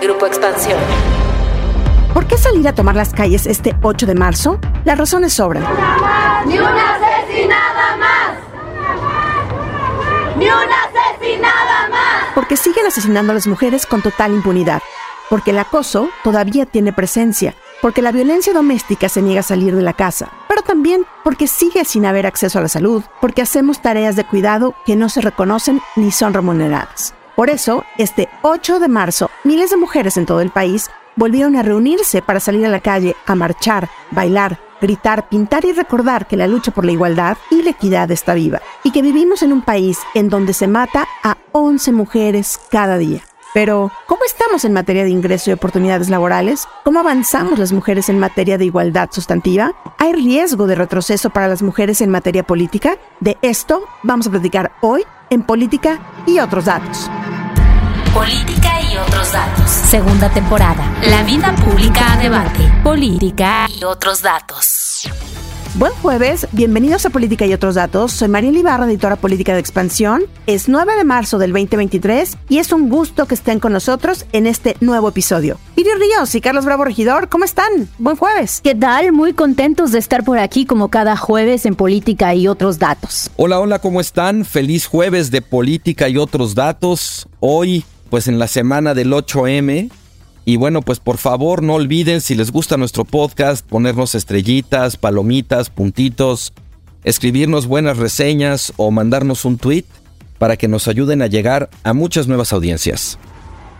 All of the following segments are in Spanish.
Grupo Expansión. ¿Por qué salir a tomar las calles este 8 de marzo? Las razones sobran. ¡Ni una asesinada más! ¡Ni una asesinada más! Porque siguen asesinando a las mujeres con total impunidad. Porque el acoso todavía tiene presencia. Porque la violencia doméstica se niega a salir de la casa. Pero también porque sigue sin haber acceso a la salud. Porque hacemos tareas de cuidado que no se reconocen ni son remuneradas. Por eso, este 8 de marzo, miles de mujeres en todo el país volvieron a reunirse para salir a la calle, a marchar, bailar, gritar, pintar y recordar que la lucha por la igualdad y la equidad está viva y que vivimos en un país en donde se mata a 11 mujeres cada día. Pero, ¿cómo estamos en materia de ingreso y oportunidades laborales? ¿Cómo avanzamos las mujeres en materia de igualdad sustantiva? ¿Hay riesgo de retroceso para las mujeres en materia política? De esto vamos a platicar hoy en Política y otros datos. Política y otros datos. Segunda temporada. La vida pública a debate. Política y otros datos. Buen jueves, bienvenidos a Política y otros datos. Soy María Ibarra, editora política de Expansión. Es 9 de marzo del 2023 y es un gusto que estén con nosotros en este nuevo episodio. Piri Ríos y Carlos Bravo Regidor, ¿cómo están? Buen jueves. ¿Qué tal? Muy contentos de estar por aquí como cada jueves en Política y otros datos. Hola, hola, ¿cómo están? Feliz jueves de Política y otros datos. Hoy pues en la semana del 8M. Y bueno, pues por favor no olviden si les gusta nuestro podcast, ponernos estrellitas, palomitas, puntitos, escribirnos buenas reseñas o mandarnos un tweet para que nos ayuden a llegar a muchas nuevas audiencias.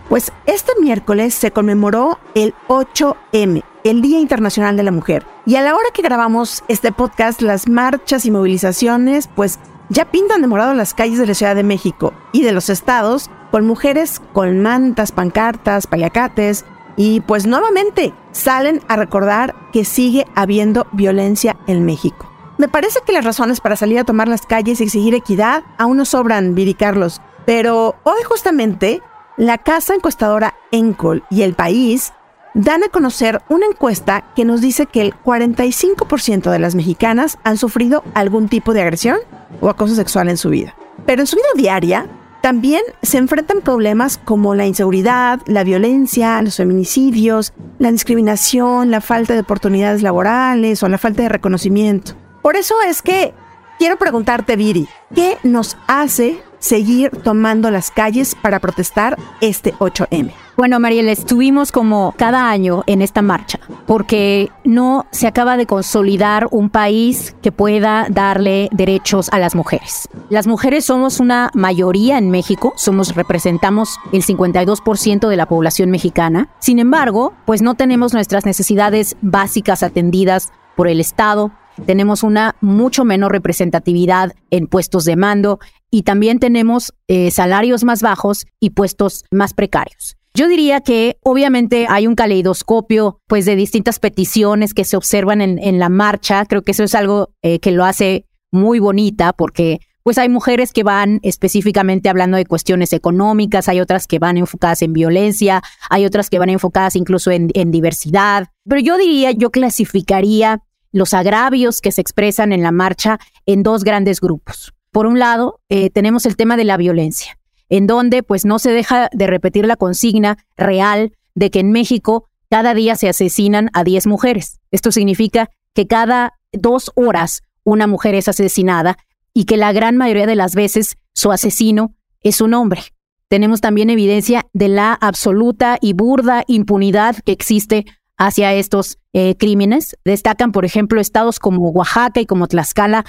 Pues este miércoles se conmemoró el 8M, el Día Internacional de la Mujer. Y a la hora que grabamos este podcast, las marchas y movilizaciones, pues ya pintan de morado las calles de la Ciudad de México y de los estados con mujeres con mantas, pancartas, paliacates y pues nuevamente salen a recordar que sigue habiendo violencia en México. Me parece que las razones para salir a tomar las calles y exigir equidad aún no sobran, Viri Carlos, pero hoy justamente la casa encuestadora Encol y El País dan a conocer una encuesta que nos dice que el 45% de las mexicanas han sufrido algún tipo de agresión o acoso sexual en su vida. Pero en su vida diaria también se enfrentan problemas como la inseguridad, la violencia, los feminicidios, la discriminación, la falta de oportunidades laborales o la falta de reconocimiento. Por eso es que quiero preguntarte, Viri, ¿qué nos hace seguir tomando las calles para protestar este 8M? Bueno, Mariel, estuvimos como cada año en esta marcha, porque no se acaba de consolidar un país que pueda darle derechos a las mujeres. Las mujeres somos una mayoría en México, somos representamos el 52% de la población mexicana. Sin embargo, pues no tenemos nuestras necesidades básicas atendidas por el Estado, tenemos una mucho menor representatividad en puestos de mando y también tenemos eh, salarios más bajos y puestos más precarios. Yo diría que obviamente hay un caleidoscopio pues de distintas peticiones que se observan en, la marcha. Creo que eso es algo eh, que lo hace muy bonita porque pues hay mujeres que van específicamente hablando de cuestiones económicas, hay otras que van enfocadas en violencia, hay otras que van enfocadas incluso en, diversidad. Pero yo diría, yo clasificaría los agravios que se expresan en la marcha en dos grandes grupos. Por un lado, eh, tenemos el tema de la violencia en donde pues no se deja de repetir la consigna real de que en México cada día se asesinan a 10 mujeres. Esto significa que cada dos horas una mujer es asesinada y que la gran mayoría de las veces su asesino es un hombre. Tenemos también evidencia de la absoluta y burda impunidad que existe hacia estos eh, crímenes. Destacan, por ejemplo, estados como Oaxaca y como Tlaxcala,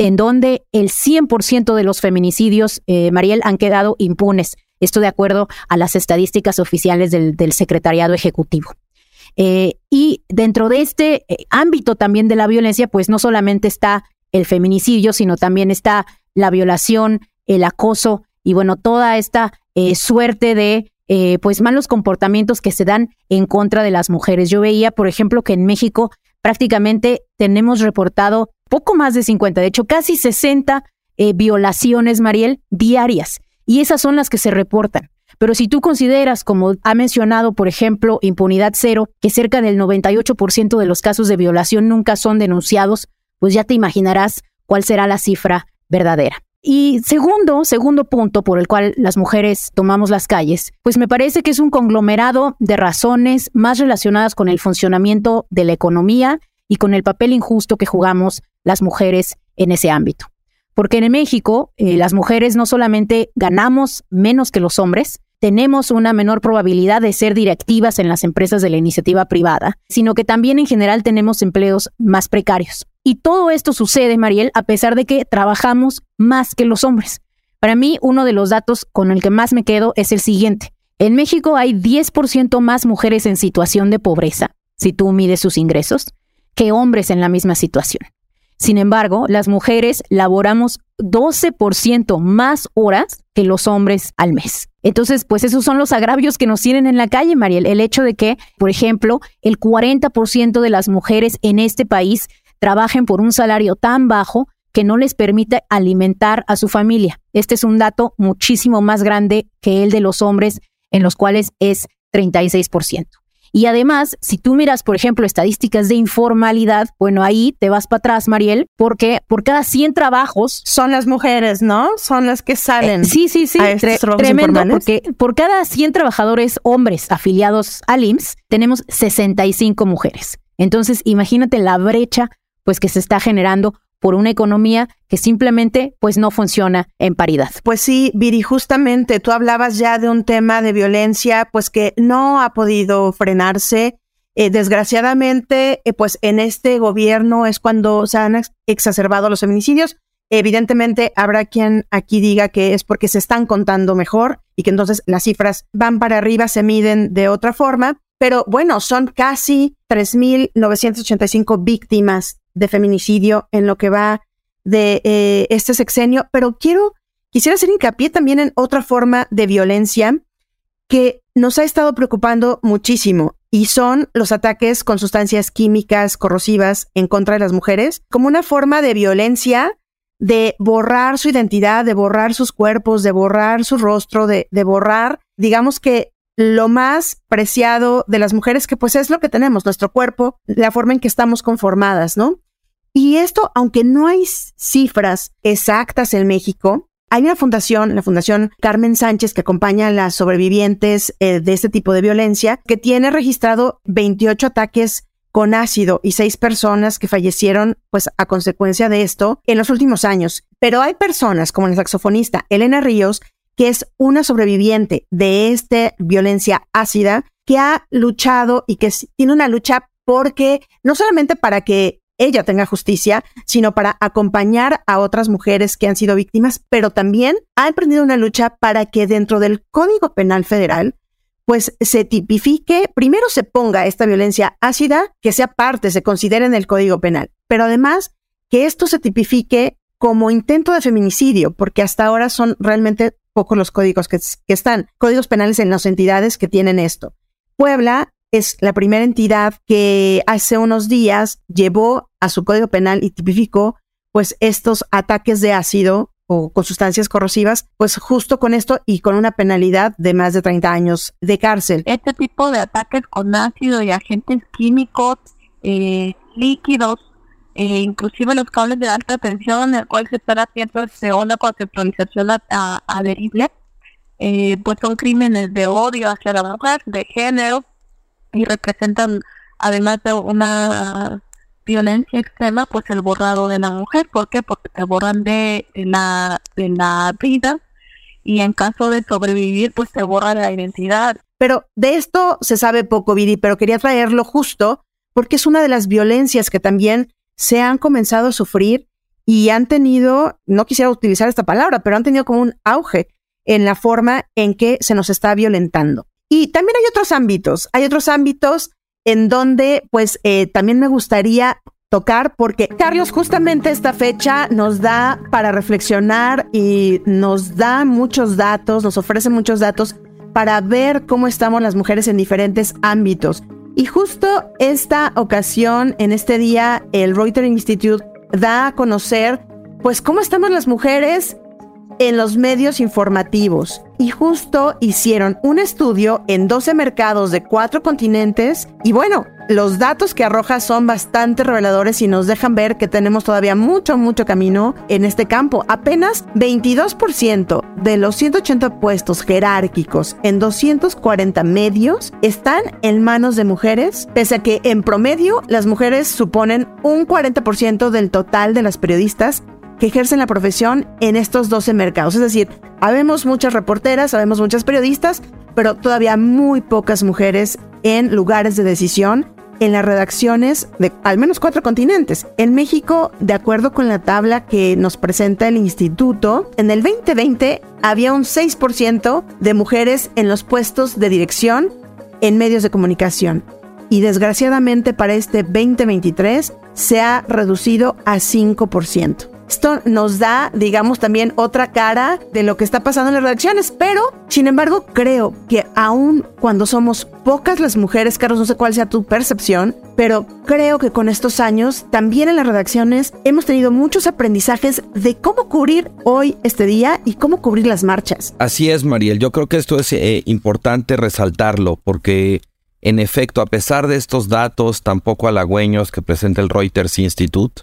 en donde el 100% de los feminicidios, eh, Mariel, han quedado impunes. Esto de acuerdo a las estadísticas oficiales del, Secretariado Ejecutivo. Eh, y dentro de este eh, ámbito también de la violencia, pues no solamente está el feminicidio, sino también está la violación, el acoso y bueno, toda esta suerte de pues malos comportamientos que se dan en contra de las mujeres. Yo veía, por ejemplo, que en México prácticamente tenemos reportado poco más de 50, de hecho casi 60 eh, violaciones, Mariel, diarias. Y esas son las que se reportan. Pero si tú consideras, como ha mencionado, por ejemplo, impunidad cero, que cerca del 98% de los casos de violación nunca son denunciados, pues ya te imaginarás cuál será la cifra verdadera. Y segundo, segundo punto por el cual las mujeres tomamos las calles, pues me parece que es un conglomerado de razones más relacionadas con el funcionamiento de la economía y con el papel injusto que jugamos las mujeres en ese ámbito. Porque en México eh, las mujeres no solamente ganamos menos que los hombres, tenemos una menor probabilidad de ser directivas en las empresas de la iniciativa privada, sino que también en general tenemos empleos más precarios. Y todo esto sucede, Mariel, a pesar de que trabajamos más que los hombres. Para mí, uno de los datos con el que más me quedo es el siguiente. En México hay 10% más mujeres en situación de pobreza, si tú mides sus ingresos, que hombres en la misma situación. Sin embargo, las mujeres laboramos 12% más horas que los hombres al mes. Entonces, pues esos son los agravios que nos tienen en la calle, Mariel. El hecho de que, por ejemplo, el 40% de las mujeres en este país trabajen por un salario tan bajo que no les permite alimentar a su familia. Este es un dato muchísimo más grande que el de los hombres, en los cuales es 36%. Y además, si tú miras, por ejemplo, estadísticas de informalidad, bueno, ahí te vas para atrás, Mariel, porque por cada 100 trabajos... Son las mujeres, ¿no? Son las que salen. Eh, sí, sí, sí. tremendo, porque por cada 100 trabajadores hombres afiliados al IMSS, tenemos 65 mujeres. Entonces, imagínate la brecha pues que se está generando por una economía que simplemente pues no funciona en paridad. Pues sí, Viri, justamente tú hablabas ya de un tema de violencia pues que no ha podido frenarse. Eh, desgraciadamente, eh, pues en este gobierno es cuando se han exacerbado los feminicidios. Evidentemente habrá quien aquí diga que es porque se están contando mejor y que entonces las cifras van para arriba, se miden de otra forma. Pero bueno, son casi 3.985 víctimas de feminicidio en lo que va de eh, este sexenio, pero quiero, quisiera hacer hincapié también en otra forma de violencia que nos ha estado preocupando muchísimo y son los ataques con sustancias químicas corrosivas en contra de las mujeres como una forma de violencia de borrar su identidad, de borrar sus cuerpos, de borrar su rostro, de, de borrar, digamos que lo más preciado de las mujeres, que pues es lo que tenemos, nuestro cuerpo, la forma en que estamos conformadas, ¿no? Y esto, aunque no hay cifras exactas en México, hay una fundación, la Fundación Carmen Sánchez, que acompaña a las sobrevivientes eh, de este tipo de violencia, que tiene registrado 28 ataques con ácido y seis personas que fallecieron pues a consecuencia de esto en los últimos años. Pero hay personas como la saxofonista Elena Ríos, que es una sobreviviente de esta violencia ácida, que ha luchado y que tiene una lucha porque no solamente para que ella tenga justicia, sino para acompañar a otras mujeres que han sido víctimas, pero también ha emprendido una lucha para que dentro del Código Penal Federal pues se tipifique, primero se ponga esta violencia ácida, que sea parte, se considere en el Código Penal, pero además que esto se tipifique como intento de feminicidio, porque hasta ahora son realmente pocos los códigos que, que están, códigos penales en las entidades que tienen esto. Puebla es la primera entidad que hace unos días llevó a su código penal y tipificó pues estos ataques de ácido o con sustancias corrosivas, pues justo con esto y con una penalidad de más de 30 años de cárcel. Este tipo de ataques con ácido y agentes químicos, eh, líquidos, eh, inclusive los cables de alta tensión, en el cual se está haciendo segunda conceptualización adherible, eh, pues son crímenes de odio hacia la mujer, de género, y representan, además de una violencia extrema, pues el borrado de la mujer. ¿Por qué? Porque te borran de, la, de la vida y en caso de sobrevivir, pues te borra la identidad. Pero de esto se sabe poco, Viri, pero quería traerlo justo porque es una de las violencias que también se han comenzado a sufrir y han tenido, no quisiera utilizar esta palabra, pero han tenido como un auge en la forma en que se nos está violentando. Y también hay otros ámbitos, hay otros ámbitos en donde pues eh, también me gustaría tocar porque Carlos justamente esta fecha nos da para reflexionar y nos da muchos datos, nos ofrece muchos datos para ver cómo estamos las mujeres en diferentes ámbitos. Y justo esta ocasión, en este día, el Reuters Institute da a conocer pues cómo estamos las mujeres en los medios informativos y justo hicieron un estudio en 12 mercados de cuatro continentes y bueno, los datos que arroja son bastante reveladores y nos dejan ver que tenemos todavía mucho, mucho camino en este campo. Apenas 22% de los 180 puestos jerárquicos en 240 medios están en manos de mujeres, pese a que en promedio las mujeres suponen un 40% del total de las periodistas que ejercen la profesión en estos 12 mercados. Es decir, habemos muchas reporteras, habemos muchas periodistas, pero todavía muy pocas mujeres en lugares de decisión en las redacciones de al menos cuatro continentes. En México, de acuerdo con la tabla que nos presenta el instituto, en el 2020 había un 6% de mujeres en los puestos de dirección en medios de comunicación. Y desgraciadamente para este 2023 se ha reducido a 5%. Esto nos da, digamos, también otra cara de lo que está pasando en las redacciones, pero, sin embargo, creo que aún cuando somos pocas las mujeres, Carlos, no sé cuál sea tu percepción, pero creo que con estos años, también en las redacciones, hemos tenido muchos aprendizajes de cómo cubrir hoy este día y cómo cubrir las marchas. Así es, Mariel. Yo creo que esto es eh, importante resaltarlo porque... En efecto, a pesar de estos datos tan poco halagüeños que presenta el Reuters Institute,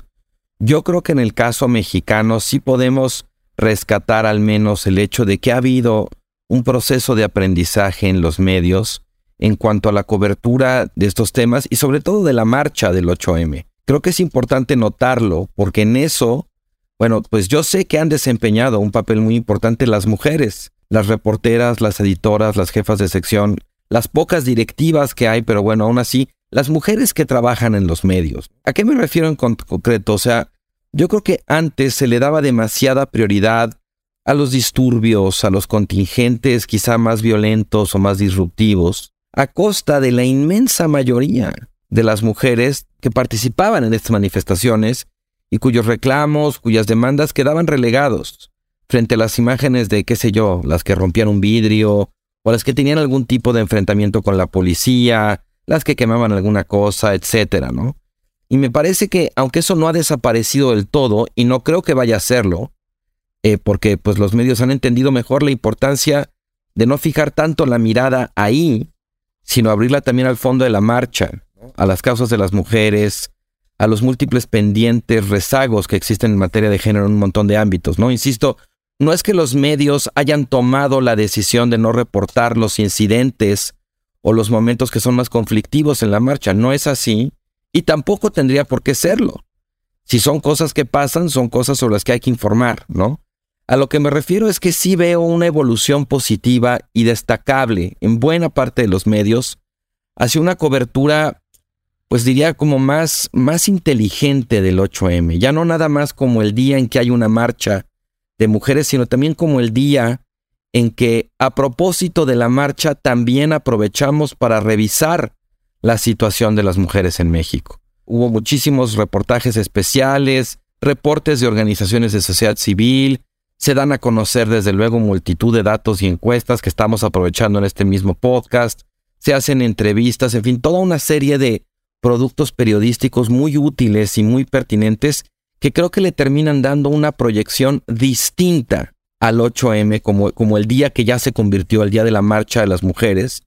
yo creo que en el caso mexicano sí podemos rescatar al menos el hecho de que ha habido un proceso de aprendizaje en los medios en cuanto a la cobertura de estos temas y sobre todo de la marcha del 8M. Creo que es importante notarlo porque en eso, bueno, pues yo sé que han desempeñado un papel muy importante las mujeres, las reporteras, las editoras, las jefas de sección, las pocas directivas que hay, pero bueno, aún así las mujeres que trabajan en los medios. ¿A qué me refiero en concreto? O sea, yo creo que antes se le daba demasiada prioridad a los disturbios, a los contingentes quizá más violentos o más disruptivos, a costa de la inmensa mayoría de las mujeres que participaban en estas manifestaciones y cuyos reclamos, cuyas demandas quedaban relegados frente a las imágenes de, qué sé yo, las que rompían un vidrio, o las que tenían algún tipo de enfrentamiento con la policía, las que quemaban alguna cosa, etcétera, ¿no? Y me parece que, aunque eso no ha desaparecido del todo, y no creo que vaya a serlo, eh, porque pues los medios han entendido mejor la importancia de no fijar tanto la mirada ahí, sino abrirla también al fondo de la marcha, a las causas de las mujeres, a los múltiples pendientes, rezagos que existen en materia de género en un montón de ámbitos, ¿no? Insisto, no es que los medios hayan tomado la decisión de no reportar los incidentes o los momentos que son más conflictivos en la marcha. No es así y tampoco tendría por qué serlo. Si son cosas que pasan, son cosas sobre las que hay que informar, ¿no? A lo que me refiero es que sí veo una evolución positiva y destacable en buena parte de los medios hacia una cobertura, pues diría como más, más inteligente del 8M, ya no nada más como el día en que hay una marcha de mujeres, sino también como el día en que a propósito de la marcha también aprovechamos para revisar la situación de las mujeres en México. Hubo muchísimos reportajes especiales, reportes de organizaciones de sociedad civil, se dan a conocer desde luego multitud de datos y encuestas que estamos aprovechando en este mismo podcast, se hacen entrevistas, en fin, toda una serie de productos periodísticos muy útiles y muy pertinentes que creo que le terminan dando una proyección distinta al 8M como, como el día que ya se convirtió el día de la marcha de las mujeres.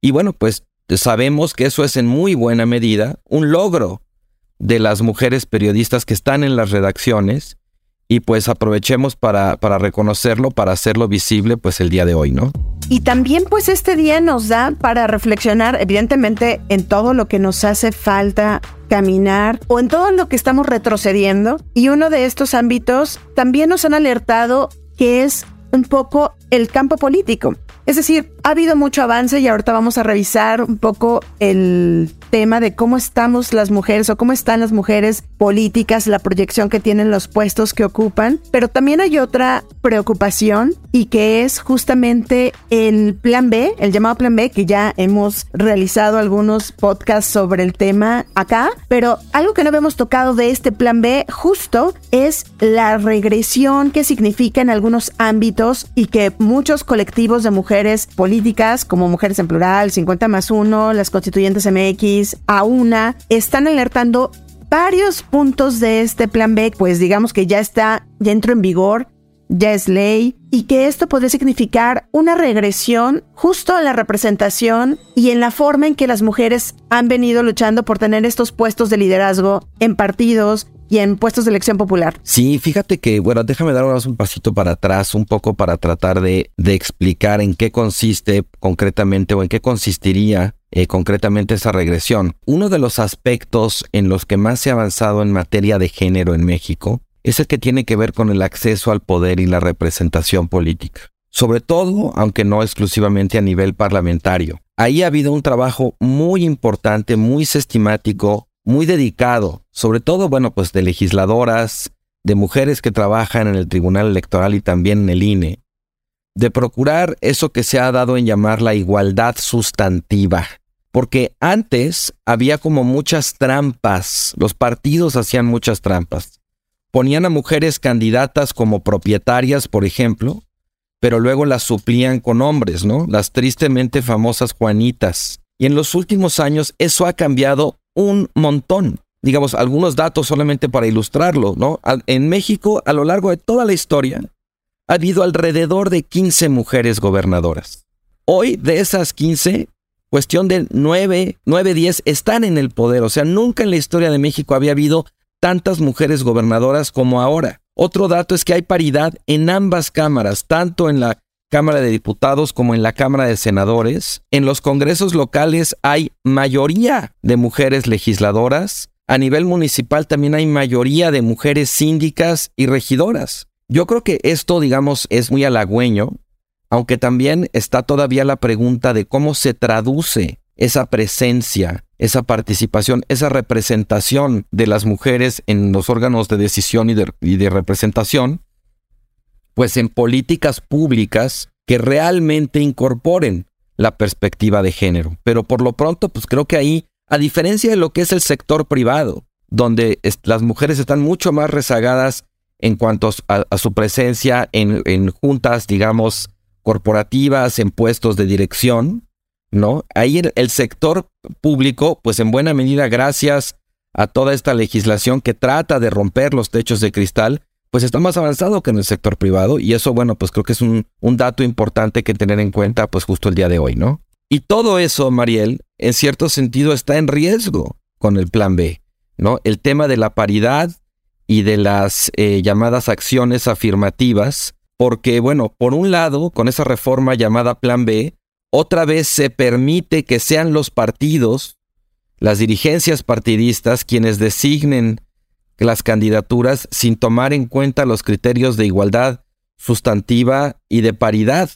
Y bueno, pues sabemos que eso es en muy buena medida un logro de las mujeres periodistas que están en las redacciones y pues aprovechemos para, para reconocerlo, para hacerlo visible pues el día de hoy, ¿no? Y también pues este día nos da para reflexionar evidentemente en todo lo que nos hace falta caminar o en todo lo que estamos retrocediendo. Y uno de estos ámbitos también nos han alertado que es un poco el campo político. Es decir, ha habido mucho avance y ahorita vamos a revisar un poco el tema de cómo estamos las mujeres o cómo están las mujeres políticas, la proyección que tienen los puestos que ocupan, pero también hay otra preocupación y que es justamente el plan B, el llamado plan B, que ya hemos realizado algunos podcasts sobre el tema acá, pero algo que no habíamos tocado de este plan B justo es la regresión que significa en algunos ámbitos y que muchos colectivos de mujeres políticas, como Mujeres en Plural, 50 más 1, las constituyentes MX, a una, están alertando varios puntos de este plan B, pues digamos que ya está, ya entró en vigor ya es ley y que esto podría significar una regresión justo a la representación y en la forma en que las mujeres han venido luchando por tener estos puestos de liderazgo en partidos y en puestos de elección popular. Sí, fíjate que, bueno, déjame dar un pasito para atrás, un poco para tratar de, de explicar en qué consiste concretamente o en qué consistiría eh, concretamente esa regresión. Uno de los aspectos en los que más se ha avanzado en materia de género en México es el que tiene que ver con el acceso al poder y la representación política. Sobre todo, aunque no exclusivamente a nivel parlamentario. Ahí ha habido un trabajo muy importante, muy sistemático, muy dedicado, sobre todo, bueno, pues de legisladoras, de mujeres que trabajan en el Tribunal Electoral y también en el INE, de procurar eso que se ha dado en llamar la igualdad sustantiva. Porque antes había como muchas trampas, los partidos hacían muchas trampas. Ponían a mujeres candidatas como propietarias, por ejemplo, pero luego las suplían con hombres, ¿no? Las tristemente famosas Juanitas. Y en los últimos años eso ha cambiado un montón. Digamos, algunos datos solamente para ilustrarlo, ¿no? En México, a lo largo de toda la historia, ha habido alrededor de 15 mujeres gobernadoras. Hoy, de esas 15, cuestión de 9, 9, 10 están en el poder. O sea, nunca en la historia de México había habido tantas mujeres gobernadoras como ahora. Otro dato es que hay paridad en ambas cámaras, tanto en la Cámara de Diputados como en la Cámara de Senadores. En los congresos locales hay mayoría de mujeres legisladoras. A nivel municipal también hay mayoría de mujeres síndicas y regidoras. Yo creo que esto, digamos, es muy halagüeño, aunque también está todavía la pregunta de cómo se traduce esa presencia, esa participación, esa representación de las mujeres en los órganos de decisión y de, representación, pues en políticas públicas que realmente incorporen la perspectiva de género. Pero por lo pronto, pues creo que ahí, a diferencia de lo que es el sector privado, donde las mujeres están mucho más rezagadas en cuanto a, su presencia en, juntas, digamos, corporativas, en puestos de dirección, ¿no? Ahí el, sector público, pues en buena medida, gracias a toda esta legislación que trata de romper los techos de cristal, pues está más avanzado que en el sector privado y eso, bueno, pues creo que es un, dato importante que tener en cuenta, pues justo el día de hoy, ¿no? Y todo eso, Mariel, en cierto sentido está en riesgo con el plan B, ¿no? El tema de la paridad, y de las eh, llamadas acciones afirmativas, porque, bueno, por un lado, con esa reforma llamada Plan B, otra vez se permite que sean los partidos, las dirigencias partidistas, quienes designen las candidaturas sin tomar en cuenta los criterios de igualdad sustantiva y de paridad.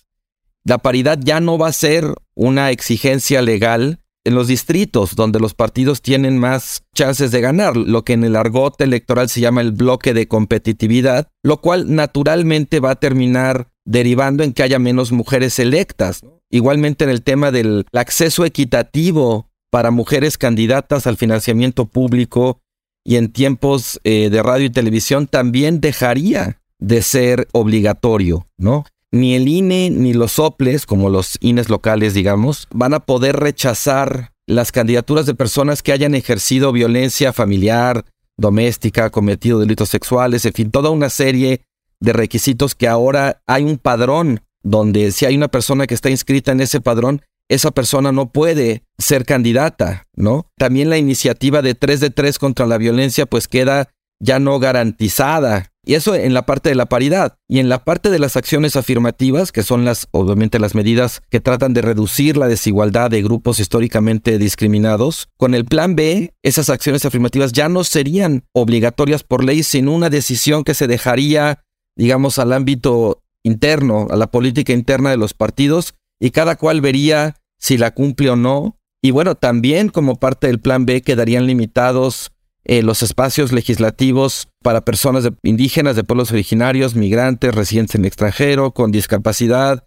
La paridad ya no va a ser una exigencia legal en los distritos donde los partidos tienen más chances de ganar, lo que en el argot electoral se llama el bloque de competitividad, lo cual naturalmente va a terminar derivando en que haya menos mujeres electas. Igualmente en el tema del acceso equitativo para mujeres candidatas al financiamiento público y en tiempos eh, de radio y televisión también dejaría de ser obligatorio, ¿no? ni el INE ni los soples, como los INES locales, digamos, van a poder rechazar las candidaturas de personas que hayan ejercido violencia familiar, doméstica, cometido delitos sexuales, en fin, toda una serie de requisitos que ahora hay un padrón donde si hay una persona que está inscrita en ese padrón, esa persona no puede ser candidata, ¿no? También la iniciativa de 3 de 3 contra la violencia pues queda ya no garantizada y eso en la parte de la paridad. Y en la parte de las acciones afirmativas, que son las, obviamente, las medidas que tratan de reducir la desigualdad de grupos históricamente discriminados, con el plan B, esas acciones afirmativas ya no serían obligatorias por ley, sino una decisión que se dejaría, digamos, al ámbito interno, a la política interna de los partidos, y cada cual vería si la cumple o no. Y bueno, también como parte del plan B quedarían limitados eh, los espacios legislativos para personas indígenas, de pueblos originarios, migrantes, residentes en el extranjero, con discapacidad,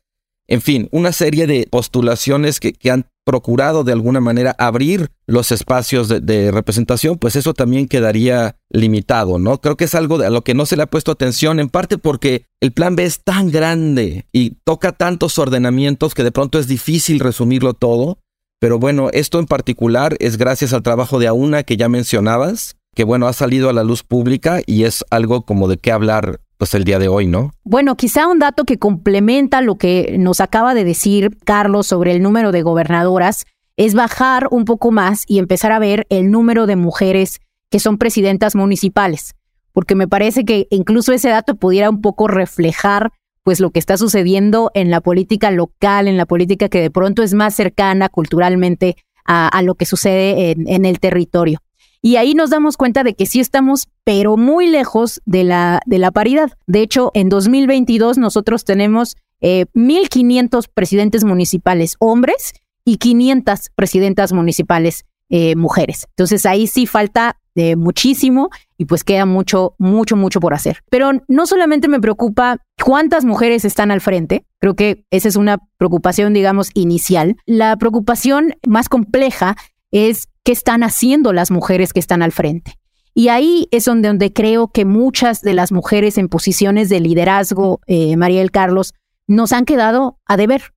en fin, una serie de postulaciones que, han procurado de alguna manera abrir los espacios de, representación, pues eso también quedaría limitado, ¿no? Creo que es algo a lo que no se le ha puesto atención, en parte porque el plan B es tan grande y toca tantos ordenamientos que de pronto es difícil resumirlo todo. Pero bueno, esto en particular es gracias al trabajo de AUNA que ya mencionabas, que bueno, ha salido a la luz pública y es algo como de qué hablar pues el día de hoy, ¿no? Bueno, quizá un dato que complementa lo que nos acaba de decir Carlos sobre el número de gobernadoras es bajar un poco más y empezar a ver el número de mujeres que son presidentas municipales, porque me parece que incluso ese dato pudiera un poco reflejar pues lo que está sucediendo en la política local, en la política que de pronto es más cercana culturalmente a, lo que sucede en, el territorio. Y ahí nos damos cuenta de que sí estamos, pero muy lejos de la, de la paridad. De hecho, en 2022 nosotros tenemos 1.500 eh, presidentes municipales hombres y 500 presidentas municipales eh, mujeres. Entonces ahí sí falta de muchísimo y pues queda mucho, mucho, mucho por hacer. Pero no solamente me preocupa cuántas mujeres están al frente, creo que esa es una preocupación, digamos, inicial. La preocupación más compleja es qué están haciendo las mujeres que están al frente. Y ahí es donde, donde creo que muchas de las mujeres en posiciones de liderazgo, eh, Mariel Carlos, nos han quedado a deber.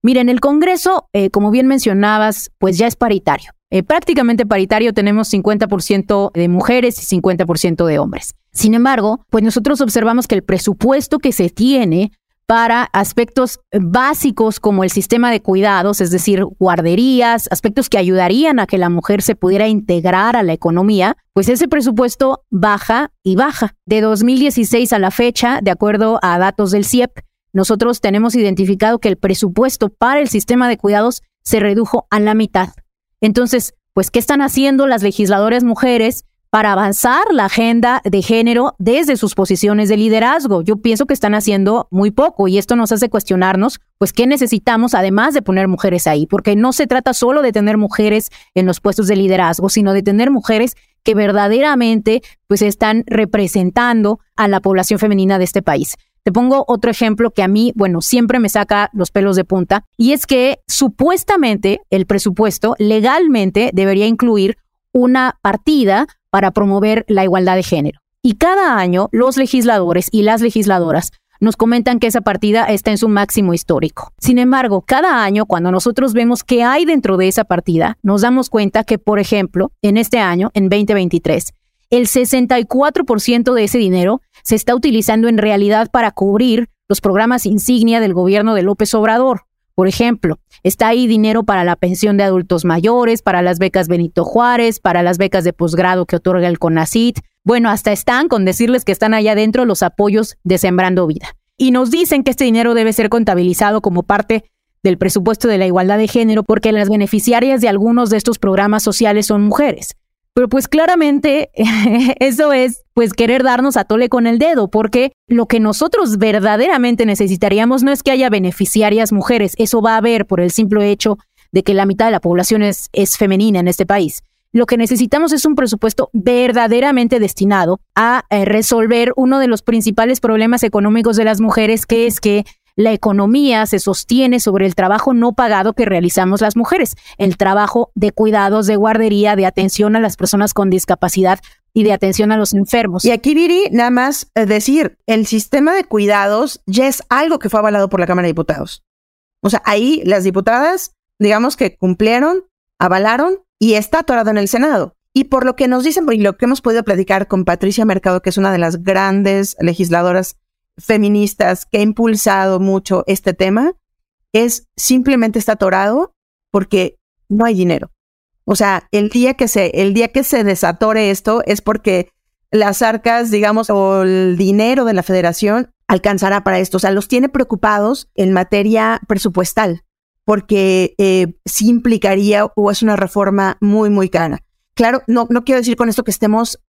Mira, en el Congreso, eh, como bien mencionabas, pues ya es paritario. Eh, prácticamente paritario tenemos 50% de mujeres y 50% de hombres. Sin embargo, pues nosotros observamos que el presupuesto que se tiene para aspectos básicos como el sistema de cuidados, es decir, guarderías, aspectos que ayudarían a que la mujer se pudiera integrar a la economía, pues ese presupuesto baja y baja. De 2016 a la fecha, de acuerdo a datos del CIEP, nosotros tenemos identificado que el presupuesto para el sistema de cuidados se redujo a la mitad. Entonces, pues, ¿qué están haciendo las legisladoras mujeres para avanzar la agenda de género desde sus posiciones de liderazgo? Yo pienso que están haciendo muy poco y esto nos hace cuestionarnos, pues, ¿qué necesitamos además de poner mujeres ahí? Porque no se trata solo de tener mujeres en los puestos de liderazgo, sino de tener mujeres que verdaderamente pues están representando a la población femenina de este país. Te pongo otro ejemplo que a mí, bueno, siempre me saca los pelos de punta, y es que supuestamente el presupuesto legalmente debería incluir una partida para promover la igualdad de género. Y cada año los legisladores y las legisladoras nos comentan que esa partida está en su máximo histórico. Sin embargo, cada año cuando nosotros vemos qué hay dentro de esa partida, nos damos cuenta que, por ejemplo, en este año, en 2023, el 64% de ese dinero se está utilizando en realidad para cubrir los programas insignia del gobierno de López Obrador. Por ejemplo, está ahí dinero para la pensión de adultos mayores, para las becas Benito Juárez, para las becas de posgrado que otorga el CONACIT. Bueno, hasta están con decirles que están allá adentro los apoyos de Sembrando Vida. Y nos dicen que este dinero debe ser contabilizado como parte del presupuesto de la igualdad de género porque las beneficiarias de algunos de estos programas sociales son mujeres. Pero pues claramente eso es pues querer darnos a tole con el dedo, porque lo que nosotros verdaderamente necesitaríamos no es que haya beneficiarias mujeres, eso va a haber por el simple hecho de que la mitad de la población es, es femenina en este país. Lo que necesitamos es un presupuesto verdaderamente destinado a eh, resolver uno de los principales problemas económicos de las mujeres, que es que la economía se sostiene sobre el trabajo no pagado que realizamos las mujeres, el trabajo de cuidados, de guardería, de atención a las personas con discapacidad y de atención a los enfermos. Y aquí, Viri, nada más eh, decir, el sistema de cuidados ya es algo que fue avalado por la Cámara de Diputados. O sea, ahí las diputadas, digamos que cumplieron, avalaron y está atorado en el Senado. Y por lo que nos dicen, y lo que hemos podido platicar con Patricia Mercado, que es una de las grandes legisladoras feministas que ha impulsado mucho este tema es simplemente está atorado porque no hay dinero. O sea, el día que se, el día que se desatore esto es porque las arcas, digamos, o el dinero de la federación alcanzará para esto. O sea, los tiene preocupados en materia presupuestal, porque eh, sí implicaría o es una reforma muy, muy cara. Claro, no, no quiero decir con esto que estemos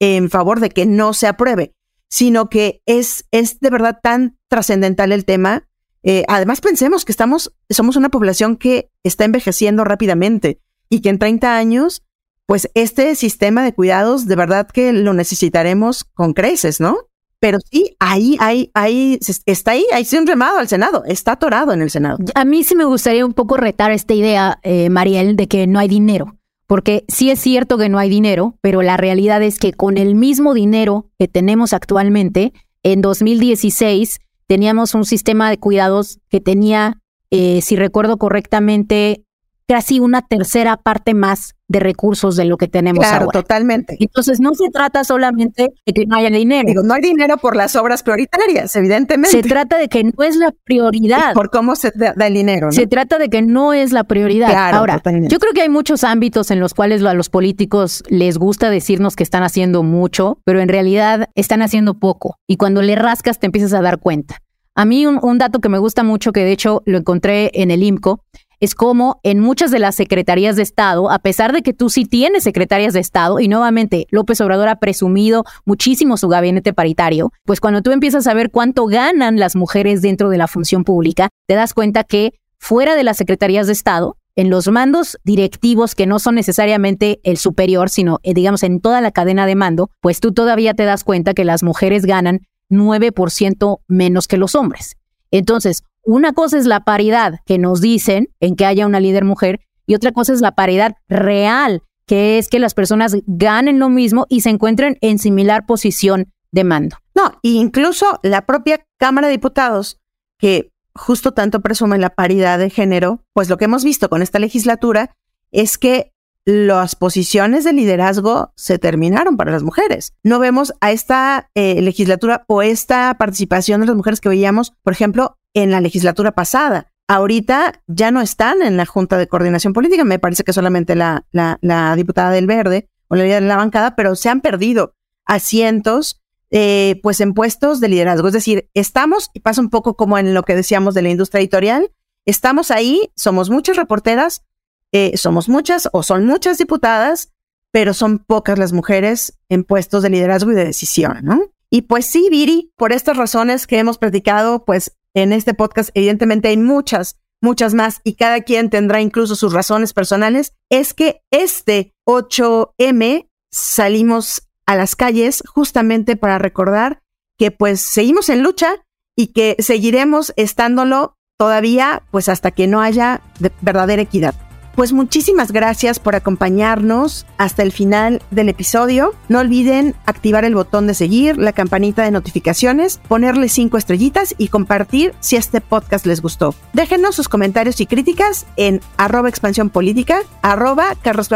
en favor de que no se apruebe, sino que es, es de verdad tan trascendental el tema. Eh, además, pensemos que estamos, somos una población que está envejeciendo rápidamente y que en 30 años, pues este sistema de cuidados de verdad que lo necesitaremos con creces, ¿no? Pero sí, ahí, ahí, ahí, está ahí, hay un remado al Senado, está atorado en el Senado. A mí sí me gustaría un poco retar esta idea, eh, Mariel, de que no hay dinero porque sí es cierto que no hay dinero, pero la realidad es que con el mismo dinero que tenemos actualmente, en 2016 teníamos un sistema de cuidados que tenía, eh, si recuerdo correctamente, casi una tercera parte más de recursos de lo que tenemos claro, ahora. totalmente. Entonces no se trata solamente de que no haya dinero. Digo, no hay dinero por las obras prioritarias, evidentemente. Se trata de que no es la prioridad. por cómo se da, el dinero. ¿no? Se trata de que no es la prioridad. Claro, Ahora, totalmente. yo creo que hay muchos ámbitos en los cuales a los políticos les gusta decirnos que están haciendo mucho, pero en realidad están haciendo poco. Y cuando le rascas te empiezas a dar cuenta. A mí un, un dato que me gusta mucho, que de hecho lo encontré en el IMCO, es como en muchas de las secretarías de Estado, a pesar de que tú sí tienes secretarias de Estado, y nuevamente López Obrador ha presumido muchísimo su gabinete paritario, pues cuando tú empiezas a ver cuánto ganan las mujeres dentro de la función pública, te das cuenta que fuera de las secretarías de Estado, en los mandos directivos que no son necesariamente el superior, sino eh, digamos en toda la cadena de mando, pues tú todavía te das cuenta que las mujeres ganan 9% menos que los hombres. Entonces, una cosa es la paridad que nos dicen en que haya una líder mujer y otra cosa es la paridad real, que es que las personas ganen lo mismo y se encuentren en similar posición de mando. No, incluso la propia Cámara de Diputados, que justo tanto presume la paridad de género, pues lo que hemos visto con esta legislatura es que las posiciones de liderazgo se terminaron para las mujeres. No vemos a esta eh, legislatura o esta participación de las mujeres que veíamos, por ejemplo, en la legislatura pasada. Ahorita ya no están en la Junta de Coordinación Política, me parece que solamente la, la, diputada del Verde o la líder de la bancada, pero se han perdido asientos eh, pues en puestos de liderazgo. Es decir, estamos, y pasa un poco como en lo que decíamos de la industria editorial, estamos ahí, somos muchas reporteras, eh, somos muchas o son muchas diputadas, pero son pocas las mujeres en puestos de liderazgo y de decisión, ¿no? Y pues sí, Viri, por estas razones que hemos platicado, pues en este podcast evidentemente hay muchas, muchas más y cada quien tendrá incluso sus razones personales, es que este 8M salimos a las calles justamente para recordar que pues seguimos en lucha y que seguiremos estándolo todavía pues hasta que no haya verdadera equidad. Pues muchísimas gracias por acompañarnos hasta el final del episodio. No olviden activar el botón de seguir, la campanita de notificaciones, ponerle cinco estrellitas y compartir si este podcast les gustó. Déjenos sus comentarios y críticas en arroba expansión política, arroba Carlos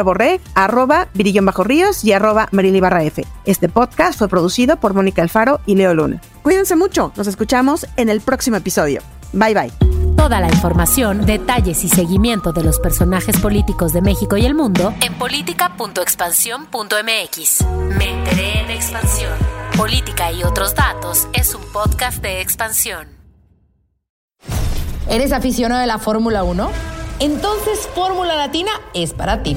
arroba Virillón Bajo Ríos y arroba Marily. Este podcast fue producido por Mónica Alfaro y Leo Luna. Cuídense mucho, nos escuchamos en el próximo episodio. Bye bye. Toda la información, detalles y seguimiento de los personajes políticos de México y el mundo en política.expansión.mx. Me enteré de expansión. Política y otros datos es un podcast de expansión. ¿Eres aficionado de la Fórmula 1? Entonces Fórmula Latina es para ti.